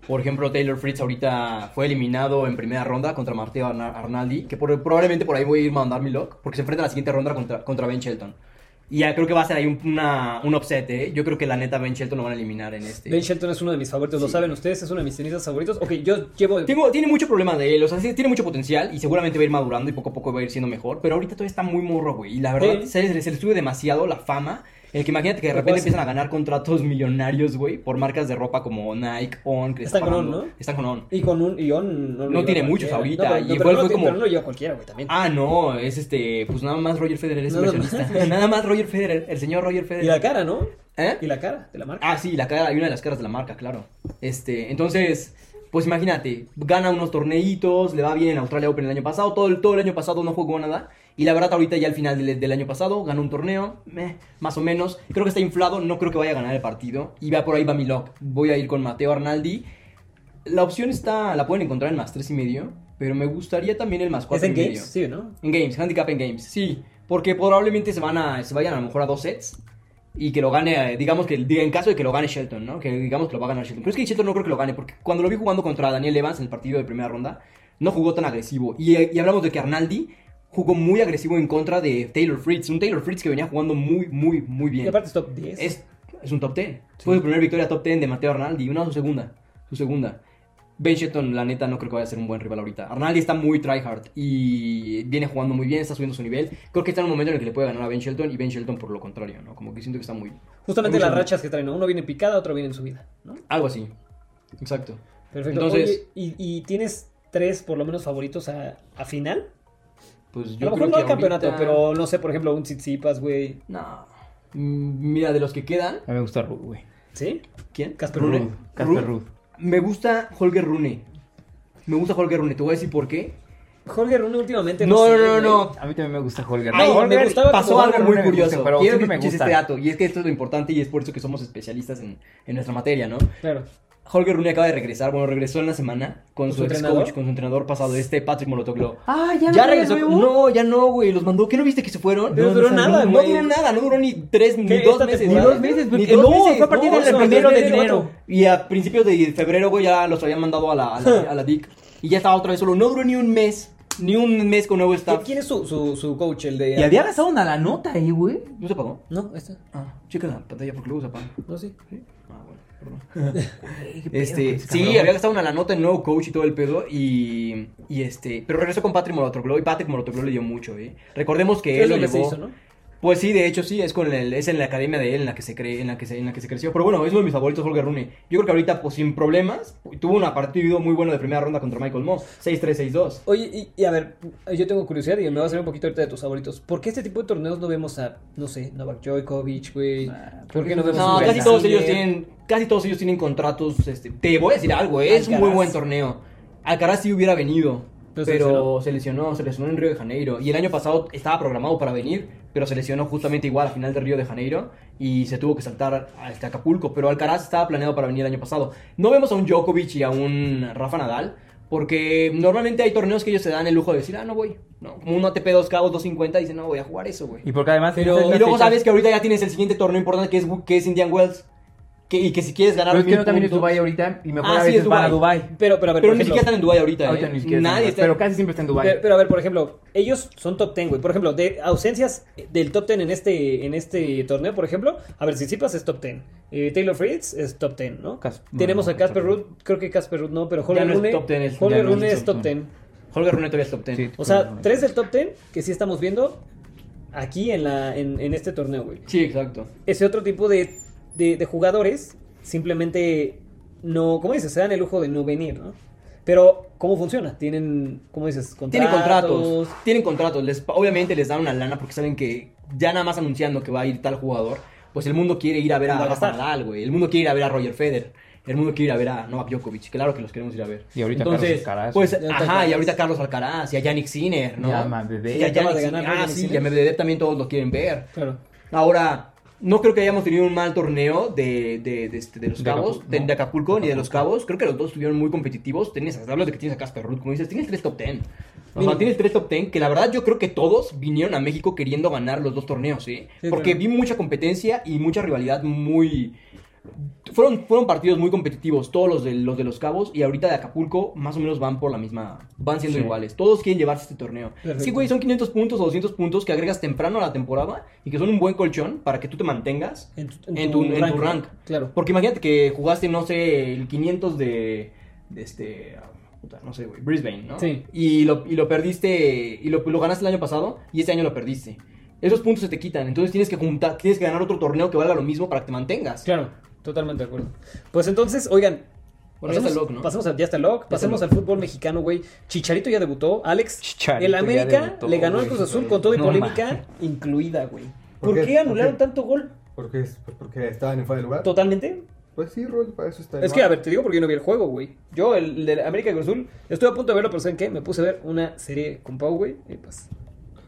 Por ejemplo, Taylor Fritz ahorita fue eliminado en primera ronda contra Matteo Arna- Arnaldi, que por- probablemente por ahí voy a ir a mandar mi lock, porque se enfrenta a la siguiente ronda contra, contra Ben Shelton. Y ya creo que va a ser ahí un, una, un upset, ¿eh? Yo creo que la neta Ben Shelton lo van a eliminar en este. Ben Shelton es uno de mis favoritos, lo saben ustedes, es uno de mis tenistas favoritos. Ok, yo llevo... Tengo- tiene mucho problema de él, o sea, sí, tiene mucho potencial y seguramente va a ir madurando y poco a poco va a ir siendo mejor, pero ahorita todavía está muy morro, güey. Y la verdad, se le sube demasiado la fama. El que imagínate que de repente empiezan a ganar contratos millonarios, güey, por marcas de ropa como Nike, On, que Están con On. ¿no? Están con On. Y con un no, lo No lleva tiene muchos ahorita, No, pero, y no, igual pero no, fue como- pero no cualquiera, güey, también. Ah, no, es este, pues nada más Roger Federer es inversionista. (laughs) Nada más Roger Federer, el señor Roger Federer. Y la cara, ¿no? ¿Eh? Y la cara de la marca. Ah, sí, la cara, hay una de las caras de la marca, claro. Este, entonces, pues imagínate, gana unos torneitos, le va bien en Australia Open el año pasado, todo el, todo el año pasado no jugó nada. Y la verdad, ahorita ya al final del, del año pasado ganó un torneo, meh, más o menos. Creo que está inflado, no creo que vaya a ganar el partido. Y va por ahí va mi lock. Voy a ir con Mateo Arnaldi. La opción está, la pueden encontrar en más tres y medio, pero me gustaría también el más ¿Es cuatro en y Games? medio. Sí, ¿no? En games, handicap en games, sí. Porque probablemente se van a, se vayan a lo mejor a dos sets. Y que lo gane, eh, digamos que diga, en caso de que lo gane Shelton, ¿no? Que digamos que lo va a ganar Shelton. Pero es que Shelton no creo que lo gane, porque cuando lo vi jugando contra Daniel Evans en el partido de primera ronda, no jugó tan agresivo. Y, y hablamos de que Arnaldi jugó muy agresivo en contra de Taylor Fritz. Un Taylor Fritz que venía jugando muy, muy, muy Y bien. aparte es top 10. Es, es un top 10. Fue su primera victoria top 10 de Mateo Arnaldi. Una su segunda. Su segunda. Ben Shelton, la neta, no creo que vaya a ser un buen rival ahorita. Arnaldi está muy tryhard y viene jugando muy bien, está subiendo su nivel. Creo que está en un momento en el que le puede ganar a Ben Shelton y Ben Shelton por lo contrario, ¿no? Como que siento que está muy... Justamente muy las rachas que traen, ¿no? Uno viene en picada, otro viene en subida, ¿no? Algo así. Exacto. Perfecto. Entonces- Oye, ¿y, y tienes tres, por lo menos, favoritos a, a final? Pues A yo lo mejor creo no que al campeonato, ahorita- pero no sé, por ejemplo, un Tsitsipas, güey. No. Mm, Mira, de los que quedan... A mí me gusta Ruth, güey. ¿Sí? ¿Quién? Casper Rune. Ruud. Casper. Ruth. Me gusta Holger Rune. Me gusta Holger Rune. Te voy a decir por qué. Jorge Rune últimamente No, sé, no, no, no. A mí también me gusta Holger. Ay, No, me Holger- gustaba pasó algo Holger muy Rune curioso. gusta, pero Quiero que me escuches gusta. este dato. Y es que esto es lo importante y es por eso que somos especialistas en, en nuestra materia, ¿no? Claro. Holger Rune acaba de regresar. Bueno, regresó en la semana con, ¿Con su ex coach, con su entrenador pasado, este Patrick Molotoglo. Ah, ya, Ya regresó. nuevo. No, ya no, güey. Los mandó. ¿Qué no viste que se fueron? No, duró nada, güey. No duró nada. No duró ni tres, ni dos ¿Esta meses. Ni Dos meses, Ni dos no, meses. fue a partir del primero de enero. Y a principios de febrero, güey, ya los habían mandado a la, a la, a la DIC. Y ya estaba otra vez solo. No duró ni un mes. Ni un mes con nuevo staff. ¿Quién es su, su, su coach, el de... Y había gastado una la nota ahí, güey. ¿No se pagó? No, esta. Ah, checa la pantalla porque luego se apaga. No, sí. Este, sí, había gastado una la nota en nuevo coach y todo el pedo. Y, y este, pero regresó con Patrick Molotoglo. Y Patrick Molotoglo le dio mucho, ¿eh? Recordemos que él lo llevó. hizo, ¿no? Pues sí, de hecho sí, es con el, es en la academia de él en la que se cree, en la que se, en la que se creció. Pero bueno, es uno de mis favoritos, Holger Rune. Yo creo que ahorita, pues sin problemas, tuvo un partido muy bueno de primera ronda contra Michael Moss. 6-3, 6-2. Oye, y, y a ver, yo tengo curiosidad y me va a salir un poquito ahorita de tus favoritos. ¿Por qué este tipo de torneos no vemos a, no sé, Novak Djokovic, güey? ¿Por qué no vemos No, un casi todos ellos tienen, casi todos ellos tienen contratos. Este, te voy a decir algo, ¿eh? es un muy buen torneo. Alcaraz sí hubiera venido, Pero pero, se se lesionó, se lesionó en Río de Janeiro. Y el año pasado estaba programado para venir, pero se lesionó justamente igual a final de Río de Janeiro y se tuvo que saltar a este Acapulco. Pero Alcaraz estaba planeado para venir el año pasado. No vemos a un Djokovic y a un Rafa Nadal. Porque normalmente hay torneos que ellos se dan el lujo de decir, ah, no voy. No, como un ATP 2K o 250 y dicen, no voy a jugar eso, güey. Y porque además. Pero- esas Y luego fechas- sabes que ahorita ya tienes el siguiente torneo importante que es, que es Indian Wells. Que, y que si quieres ganar Pero es que no también es Dubai ahorita. Y mejor Ah, a sí, veces es van a Dubái. Dubai. Pero, pero a ver, Pero por ni ejemplo, siquiera están en Dubai ahorita, Ahorita ¿eh? ni siquiera Nadie están- está... Pero casi siempre está en Dubai. Pero, pero a ver, por ejemplo, ellos son top 10, güey. Por ejemplo, de ausencias del top 10 en este, en este torneo, por ejemplo, a ver, Tsitsipas es top 10. Eh, Taylor Fritz es top 10, ¿no? Cas- Tenemos no, a Casper Ruud, creo que Casper Ruud no, pero Holger no es Rune, top 10, es- no es Rune es top top 10. 10. Holger Rune todavía es top 10. Sí. O sea, tres del top 10 que sí estamos viendo aquí en, la, en, en este torneo, güey. Sí, exacto. Ese otro tipo de, de, de jugadores simplemente no, como dices, se dan el lujo de no venir, ¿no? Pero, ¿cómo funciona? Tienen, ¿cómo dices? Contratos. Tienen contratos. Tienen contratos. Les, obviamente les dan una lana porque saben que ya nada más anunciando que va a ir tal jugador, pues el mundo quiere ir a ver a Rafa. Nadal, güey. El mundo quiere ir a ver a Roger Federer. El mundo quiere ir a ver a Novak Djokovic. Claro que los queremos ir a ver. Y ahorita Entonces, Carlos Alcaraz. Pues, está ajá, y ahorita Carlos Alcaraz y a Yannick Sinner, ¿no? Ya, Medvedev. Y a Yannick Sinner. Ah, sí, y a Medvedev también todos lo quieren ver. Claro. Ahora, no creo que hayamos tenido un mal torneo de, de, de, este, de los Cabos, Acapulco, de, no. de Acapulco, ni de los Cabos. Creo que los dos estuvieron muy competitivos. Tienes, hablas de que tienes a Casper Ruth, como dices, tienes tres top ten. O sea, tienes tres top ten, que la verdad yo creo que todos vinieron a México queriendo ganar los dos torneos, ¿sí? Sí, Porque claro. vi mucha competencia y mucha rivalidad muy... Fueron, fueron partidos muy competitivos, todos los de, los de los Cabos, y ahorita de Acapulco más o menos van por la misma, van siendo Sí. iguales. Todos quieren llevarse este torneo. Perfecto. Sí, güey, son 500 puntos o 200 puntos que agregas temprano a la temporada y que son un buen colchón para que tú te mantengas En tu, en tu, en tu rank. Claro. Porque imagínate que jugaste, no sé, el 500 de, de este, no sé, güey, Brisbane, ¿no? Sí. Y lo, y lo perdiste, y lo, lo ganaste el año pasado y este año lo perdiste. Esos puntos se te quitan, entonces tienes que juntar, tienes que ganar otro torneo que valga lo mismo para que te mantengas. Claro, totalmente de acuerdo. Pues entonces, oigan. Bueno, ya está el pasemos- ¿no? Pasemos a, ya está el lock. Pasemos el al fútbol mexicano, güey. Chicharito ya debutó. Alex, Chicharito el América debutó, le ganó al. Cruz Azul con todo y No polémica incluida, güey. ¿Por, ¿Por qué, qué? anularon ¿Por qué? tanto gol? Porque, es- pues porque estaban en fuera de lugar. ¿Totalmente? Pues sí, Rol, para eso está. Es que, a ver, te digo porque yo no vi el juego, güey. Yo, el de América Cruz Azul, estuve a punto de verlo, pero ¿saben qué? Me puse a ver una serie con Pau, güey. Y pues,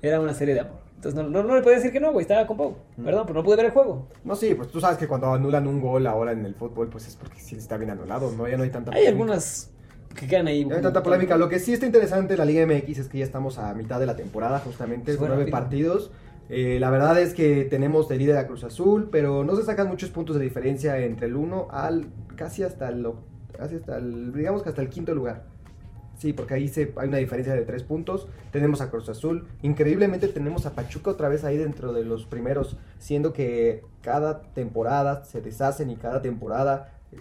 era una serie de amor. Entonces, no, no, no le podía decir que no, güey. Estaba con Pau. Perdón, pero no pude ver el juego. No, sí, pues tú sabes que cuando anulan un gol ahora en el fútbol, pues es porque sí está bien anulado, ¿no? Ya no hay tanta Hay polémica. algunas que quedan ahí. No hay tanta polémica. Lo que sí está interesante en la Liga MX es que ya estamos a mitad de la temporada, justamente, con nueve rápido. partidos. Eh, la verdad es que tenemos de líder a Cruz Azul, pero no se sacan muchos puntos de diferencia entre el 1 al casi hasta el, casi hasta el, digamos que hasta el quinto lugar. Sí, porque ahí hay una diferencia de tres puntos. Tenemos a Cruz Azul. Increíblemente tenemos a Pachuca otra vez ahí dentro de los primeros, siendo que cada temporada se deshacen y cada temporada eh,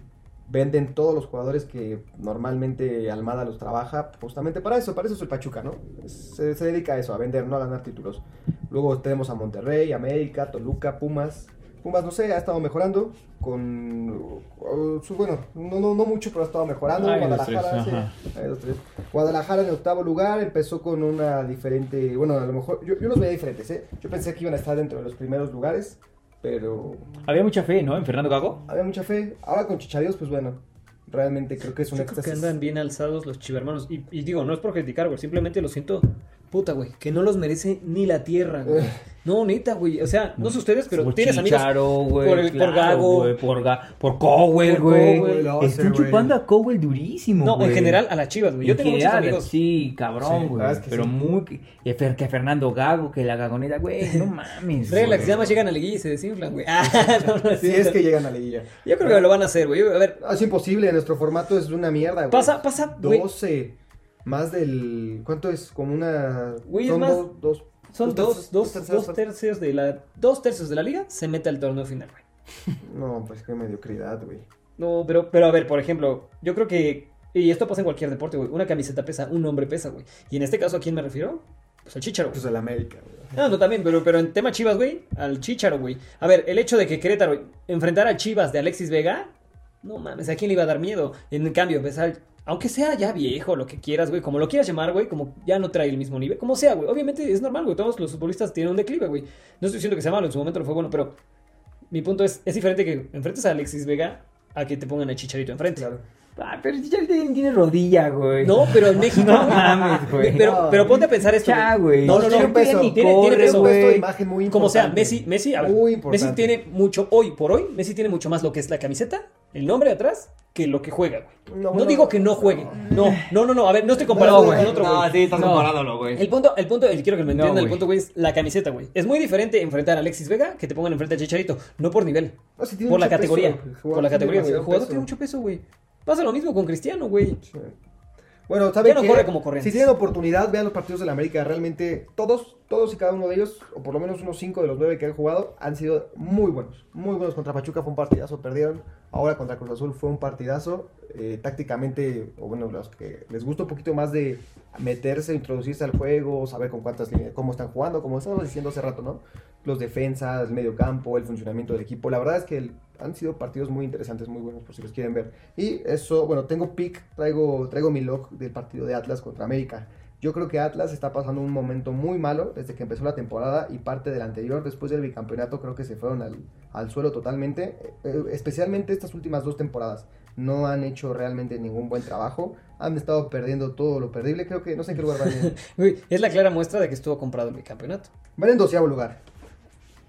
venden todos los jugadores que normalmente Almada los trabaja justamente para eso, para eso es el Pachuca, ¿no? Se dedica a eso, a vender, no a ganar títulos. Luego tenemos a Monterrey, América, Toluca, Pumas. Pumas, no sé, ha estado mejorando con su, bueno, no, no, no mucho, pero ha estado mejorando. Dos, Guadalajara, tres, sí, dos, tres. Guadalajara en octavo lugar empezó con una diferente, bueno, a lo mejor yo, yo los veía diferentes, ¿eh? Yo pensé que iban a estar dentro de los primeros lugares, pero Había mucha fe, ¿no? En Fernando Gago. había mucha fe. Ahora con Chicharíos, pues bueno, realmente creo que es un creo que éxtasis. andan bien alzados los chivermanos. Y, y digo, no es por criticar, güey. Simplemente lo siento, puta, güey. Que no los merece ni la tierra, güey. No, neta, güey. O sea, no sé ustedes, pero Por tienes amigos. Chicharo, güey, por el- por claro, Gago. güey, por, Ga- por Cowell, Por güey. Están chupando a Cowell durísimo, No, en güey. general a las chivas, güey. Yo En tengo muchos general, amigos. Sí, Sí, cabrón, güey. pero sí. muy... Que, Fer- que Fernando Gago, que la gagoneta, güey, no (laughs) mames. Relax, ya más llegan a la liguilla y se desinflan, güey. Ah, (laughs) no, no es Si es cierto. que llegan a la liguilla. Yo creo que lo van a hacer, güey. A ver, No, es imposible, nuestro formato es una mierda, güey. pasa, pasa, güey. 12, más del... ¿Cuánto es? Como una... Güey, es son más- dos, dos, Son dos dos, tercios de la. Dos tercios de la liga se mete al torneo final, güey. (laughs) No, pues qué mediocridad, güey. No, pero, pero a ver, por ejemplo, yo creo que. Y esto pasa en cualquier deporte, güey. Una camiseta pesa, un hombre pesa, güey. Y en este caso, ¿a quién me refiero? Pues al chicharo. Pues el América, güey. No, no, también, pero, pero en tema Chivas, güey, al Chicharo, güey. A ver, el hecho de que Querétaro enfrentara a Chivas de Alexis Vega, no mames, ¿a quién le iba a dar miedo? En cambio, empezar, aunque sea ya viejo, lo que quieras, güey, como lo quieras llamar, güey, como ya no trae el mismo nivel, como sea, güey. Obviamente es normal, güey, todos los futbolistas tienen un declive, güey. No estoy diciendo que sea malo, en su momento no fue bueno, pero mi punto es, es diferente que enfrentes a Alexis Vega a que te pongan a Chicharito enfrente. Claro. Ah, pero Chicharito tiene, tiene rodilla, güey. No, pero en (laughs) México. No mames, (laughs) güey. Pero, No, pero ponte a pensar esto. Ya, güey. No, no, no. Tiene peso. Tiene- tiene corre, peso. Güey. imagen muy Como sea. Messi, Messi, a ver, Muy importante. Messi tiene mucho, hoy por hoy, Messi tiene mucho más lo que es la camiseta, el nombre de atrás, que lo que juega, güey. No, No, digo que no juegue. No, no, no, no. A ver, no estoy comparando No, con güey. otro, No, güey. sí, estás No. comparándolo, güey. El punto, el punto, el quiero que me No, entiendan, el punto, güey, es la camiseta, güey. Es muy diferente enfrentar a Alexis Vega que te pongan enfrente a Chicharito. No por nivel, No, por la mucho categoría. Por la categoría, güey. El jugador tiene mucho peso, güey. Pasa lo mismo con Cristiano, güey. Sí. Bueno, ¿saben Ya no qué? corre como corrientes. Si tienen oportunidad, vean los partidos de la América. Realmente, todos, todos y cada uno de ellos, o por lo menos unos 5 de los 9 que han jugado, han sido muy buenos. Muy buenos. Contra Pachuca fue un partidazo, perdieron. Ahora contra Cruz Azul fue un partidazo. Eh, tácticamente, o bueno, los que les gusta un poquito más de meterse, introducirse al juego, saber con cuántas líneas, cómo están jugando, como estábamos diciendo hace rato, ¿no? Los defensas, el medio campo, el funcionamiento del equipo. La verdad es que el- han sido partidos muy interesantes, muy buenos, por si los quieren ver. Y eso, bueno, tengo pick, traigo, traigo mi log del partido de Atlas contra América. Yo creo que Atlas está pasando un momento muy malo desde que empezó la temporada y parte del anterior, después del bicampeonato, creo que se fueron al, al suelo totalmente, eh, especialmente estas últimas dos temporadas. No han hecho realmente ningún buen trabajo, han estado perdiendo todo lo perdible, creo que no sé en qué lugar van. (laughs) es la clara muestra de que estuvo comprado el bicampeonato. Van en doceavo lugar.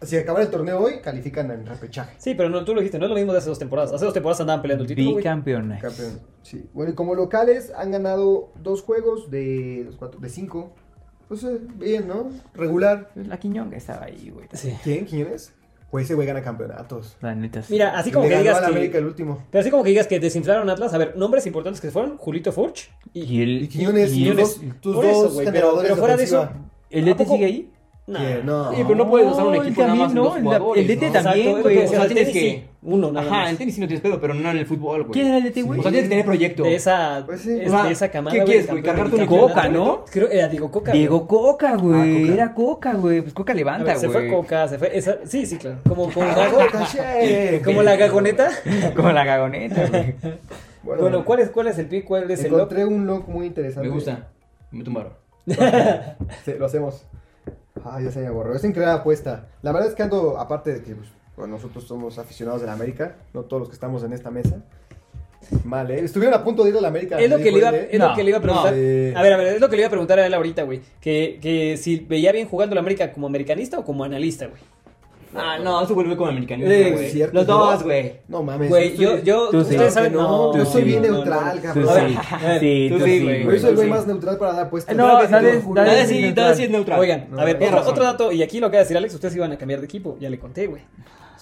Si acabara el torneo hoy, califican en repechaje. Sí, pero no, tú lo dijiste, no es lo mismo de hace dos temporadas. Hace dos temporadas andaban peleando el título. Bicampeones. Campeón. Sí. Bueno, y como locales han ganado dos juegos de los cuatro, de cinco. Pues bien, ¿no? Regular. La Quiñonga estaba ahí, güey. Sí. ¿Quién? ¿Quiénes? Pues ese güey gana campeonatos. La neta. sí. Mira, así como le que digas al América que... el último. Pero así como que digas que desinflaron Atlas. A ver, nombres importantes que se fueron. Julito Furch. Y... Y el, Y Quiñones, y tus el- dos, tus eso, pero- generadores pero fuera de eso- ¿El ¿A DT poco? sigue ahí? No. Sí, pero no puedes usar un No, equipo nada más en no, dos el- DT ¿no? también, Exacto, güey. O sea, que tienes que... sí, Uno, nada Ajá, más. en tenis sí no tienes pedo, pero no en el fútbol, güey. ¿Quién era el DT, güey? O sea, tienes que tener proyecto. De esa, Pues sí. es- O sea, de esa camada. ¿qué güey, quieres, güey? ¿Cargarte un. Coca, ¿no? Creo, era Diego Coca. güey. Diego Coca, güey. Ah, Coca. Era Coca, güey. Pues Coca levanta, ver, güey. se fue Coca, se fue. Esa, sí, sí, claro. Como, como, (laughs) como la gagoneta. (laughs) Como la gagoneta, güey. Bueno, ¿cuál es, ¿cuál es el pick? ¿Cuál es el lock? Encontré un look muy interesante. Me gusta. Me tumbaron. (laughs) Sí, lo hacemos. Ah, ya se me borró. Es increíble apuesta. La verdad es que ando, aparte de que pues, bueno, nosotros somos aficionados de la América, no todos los que estamos en esta mesa. Mal, ¿eh? Estuvieron a punto de ir a la América. Es lo, que le iba, él, ¿eh? es lo No, que le iba a preguntar. no, eh. A ver, a ver, es lo que le iba a preguntar a él ahorita, güey. Que, que si veía bien jugando la América como americanista o como analista, güey. Ah, no, eso vuelve como americanista, Eh, güey. es cierto, Los dos, güey. No mames. Güey, yo, yo, Tú ustedes saben, que no, no, yo soy bien neutral, cabrón. A sí. (laughs) a tú sí, güey. Yo soy el güey más neutral para dar apuestas. No, que Dale, sí, es neutral. Oigan, a ver, otro, dato, y aquí lo acaba de decir Alex, ustedes iban a cambiar de equipo, ya le conté, güey.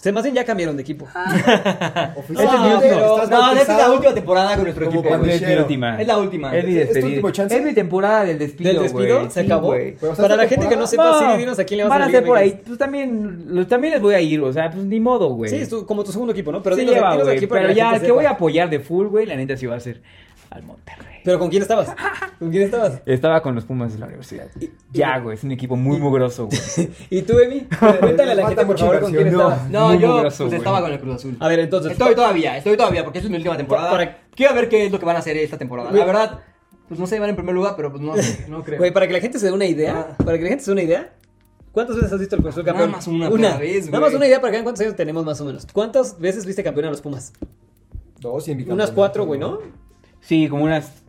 Ustedes más bien ya cambiaron de equipo. (laughs) Oficialmente, No, estás No, esta es la última temporada con nuestro equipo, güey. Es mi última. Es la última. Es mi ¿Es tu despedida. último chance? Es mi temporada del despido, ¿Del despido? ¿Se Sí, acabó? güey. Pues, Para la gente que no sepa, sí, dinos a quién le vas van a a la ser Liga por ahí. Pues también, los- también les voy a ir, o sea, pues ni modo, güey. Sí, es tu- como tu segundo equipo, ¿no? Pero Sí dinos, lleva, dinos aquí pero ya que voy a apoyar de full, güey, la neta sí va a ser al Monterrey. ¿Pero con quién estabas? ¿Con quién estabas? Estaba con los Pumas de la universidad. Ya, güey, es un equipo muy mugroso, güey. (laughs) ¿Y tú, Emi? Cuéntale a la (laughs) gente, por favor, con quién estabas. No, yo mugroso, pues, estaba con el Cruz Azul. A ver, entonces. Estoy todavía, estoy todavía, porque esta es mi última temporada. Para- Quiero ver qué es lo que van a hacer esta temporada. La verdad, pues no sé, van en primer lugar, pero pues no, no (laughs) creo. Güey, para que la gente se dé una idea, para que la gente se dé una idea, ¿cuántas veces has visto el Cruz Azul campeón? Nada más una vez, Nada güey. más una idea para que vean cuántos años tenemos más o menos. ¿Cuántas veces viste campeón a los Pumas? Dos y en Unas cuatro, güey, ¿no? Sí, como unas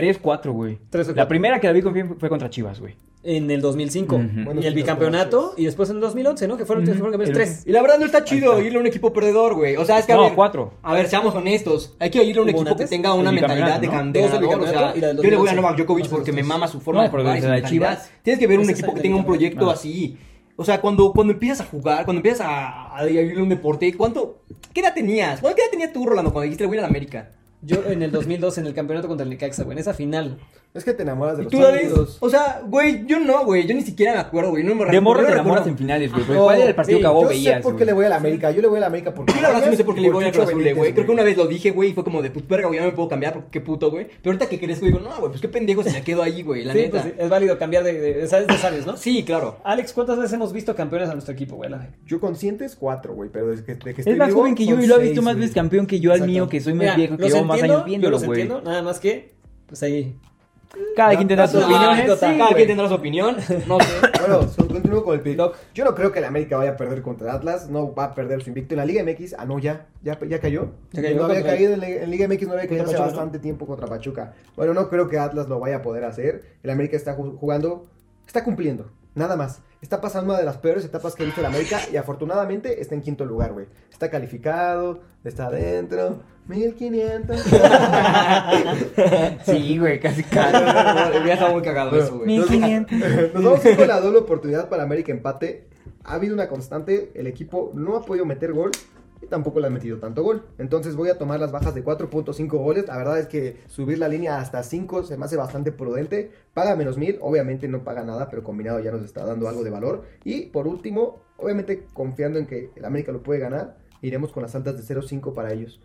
3, 4, güey. O La primera que la vi con bien fue contra Chivas, güey. En el 2005. Ujú. Bueno, y el bicampeonato. Y después en el 2011, ¿no? Que fueron, El- tres. Y la verdad no está chido irle a un equipo perdedor, güey. O sea, es que a No, ver, cuatro. A ver, seamos honestos. Hay que irle a un ¿Hubo equipo que tenga una mentalidad de, bicampeonato, can- de ¿no? Dos del ganador. O sea, bicampeonato y la del yo le voy a 2011. Novak Djokovic de porque me mama su forma No, de jugar mentalidad. Chivas. Tienes que ver un equipo que tenga un proyecto así. O sea, cuando, cuando empiezas a jugar, cuando empiezas a, a ir a un deporte, ¿cuánto? ¿Qué edad tenías? ¿Cuánta edad tenías tú, Rolando, cuando dijiste voy a la América? Yo en el 2012 en el campeonato contra el Necaxa, güey. En esa final. Es que te enamoras de ¿Y los amigos. O sea, güey, yo no, güey. Yo ni siquiera me acuerdo, güey. No me De morro te enamoras en finales, güey. Pero Ajá. ¿cuál era el partido Sí, que a vos Yo veías, sé por qué güey? le voy a la América. Yo le voy a la América porque. Yo la verdad no sé por qué le voy Chucho Cruz Azul, güey. Creo que una vez lo dije, güey, y fue como de, pues, verga, güey, ya me puedo cambiar porque qué puto, güey. Pero ahorita que crezco digo, no, güey, pues qué pendejo se me quedo ahí, güey, la sí, neta. pues sí, es válido cambiar de, de, de, ¿sabes? de sabios, ¿no? Sí, claro. Alex, ¿cuántas veces hemos visto campeones a nuestro equipo, güey? Yo conscientes, cuatro, güey. Pero desde que, de que estoy Es más joven que yo y lo ha visto más güey. veces campeón que yo al mío, que soy más viejo, que llevo más años viéndolo, güey. nada más que, pues ahí. Cada quien tendrá su sí, Cada quien tendrá su opinión, (laughs) no sé. Bueno, so- continúo con el pick. Yo no creo que el América vaya a perder contra el Atlas. No va a perder su invicto en la Liga MX. Ah, no, ya. Ya, ya cayó. No había caído en, Liga- en Liga MX, no había caído hace bastante tiempo contra Pachuca. Bueno, no creo que Atlas lo vaya a poder hacer. El América está ju- jugando, está cumpliendo. Nada más. Está pasando una de las peores etapas que ha visto el América y afortunadamente está en quinto lugar, güey. Está calificado, está adentro. 1500. (laughs) Sí, güey, casi casi. Ya está muy cagado eso, güey. 1500. Nos vamos con la doble oportunidad para América empate. Ha habido una constante, el equipo no ha podido meter gol y tampoco le han metido tanto gol. Entonces voy a tomar las bajas de 4.5 goles. La verdad es que subir la línea hasta 5 se me hace bastante prudente. Paga menos mil, obviamente no paga nada, pero combinado ya nos está dando algo de valor. Y por último, obviamente confiando en que el América lo puede ganar, iremos con las altas de 0.5 para ellos.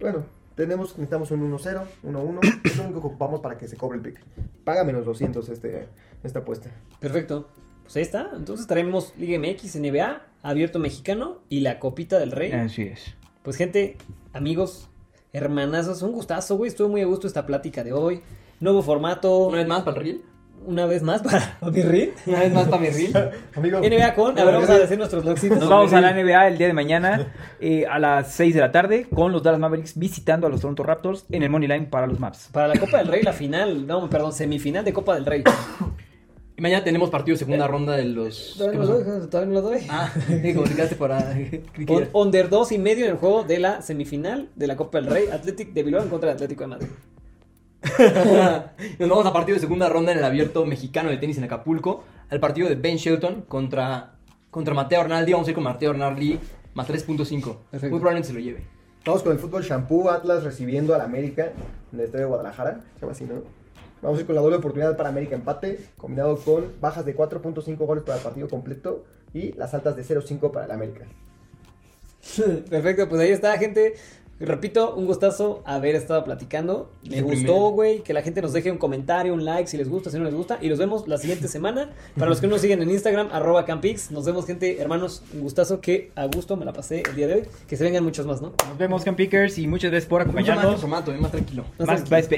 Bueno, tenemos, necesitamos un 1-0, 1-1. (coughs) Es lo único que ocupamos para que se cobre el pick. Paga menos 200 este, esta apuesta. Perfecto. Pues ahí está. Entonces traemos Liga MX, NBA, Abierto Mexicano y la Copita del Rey. Así es. Pues gente, amigos, hermanazos, un gustazo, güey. Estuvo muy a gusto esta plática de hoy. Nuevo formato. Una vez más para el reel. Una vez más para (laughs) mi reel. Una vez más para mi reel. (laughs) Amigo. NBA con. A ver, vamos a decir nuestros logcitos. Nos vamos a la NBA el día de mañana eh, a las 6 de la tarde con los Dallas Mavericks visitando a los Toronto Raptors en el Money Line para los Maps. Para la Copa del Rey, la final. No, perdón, semifinal de Copa del Rey. (coughs) Y mañana tenemos partido de segunda ronda de los... Todavía ¿qué no lo doy, todavía no lo doy. Ah, (laughs) como te quedaste para... Under 2 y medio en el juego de la semifinal de la Copa del Rey, Athletic de Bilbao en contra del Atlético de Madrid. (laughs) Nos vamos a partido de segunda ronda en el abierto mexicano de tenis en Acapulco. Al partido de Ben Shelton contra, contra Mateo Arnaldi. Vamos a ir con Mateo Arnaldi más 3.5. Muy probablemente se lo lleve. Vamos con el fútbol shampoo, Atlas recibiendo al América en el estadio de Guadalajara. Se llama así, ¿no? Vamos a ir con la doble oportunidad para América empate, combinado con bajas de 4.5 goles para el partido completo y las altas de 0.5 para el América. (laughs) Perfecto, pues ahí está, gente. Repito, un gustazo haber estado platicando. Me gustó, güey, que la gente nos deje un comentario, un like si les gusta, si no les gusta. Y nos vemos la siguiente semana. Para los que no nos siguen en Instagram, arroba Campix. Nos vemos, gente, hermanos. Un gustazo, que a gusto me la pasé el día de hoy. Que se vengan muchos más, ¿no? Nos vemos, Campickers, y muchas gracias por Mucho más acompañarnos. formato, más tranquilo. Más Más tranquilo.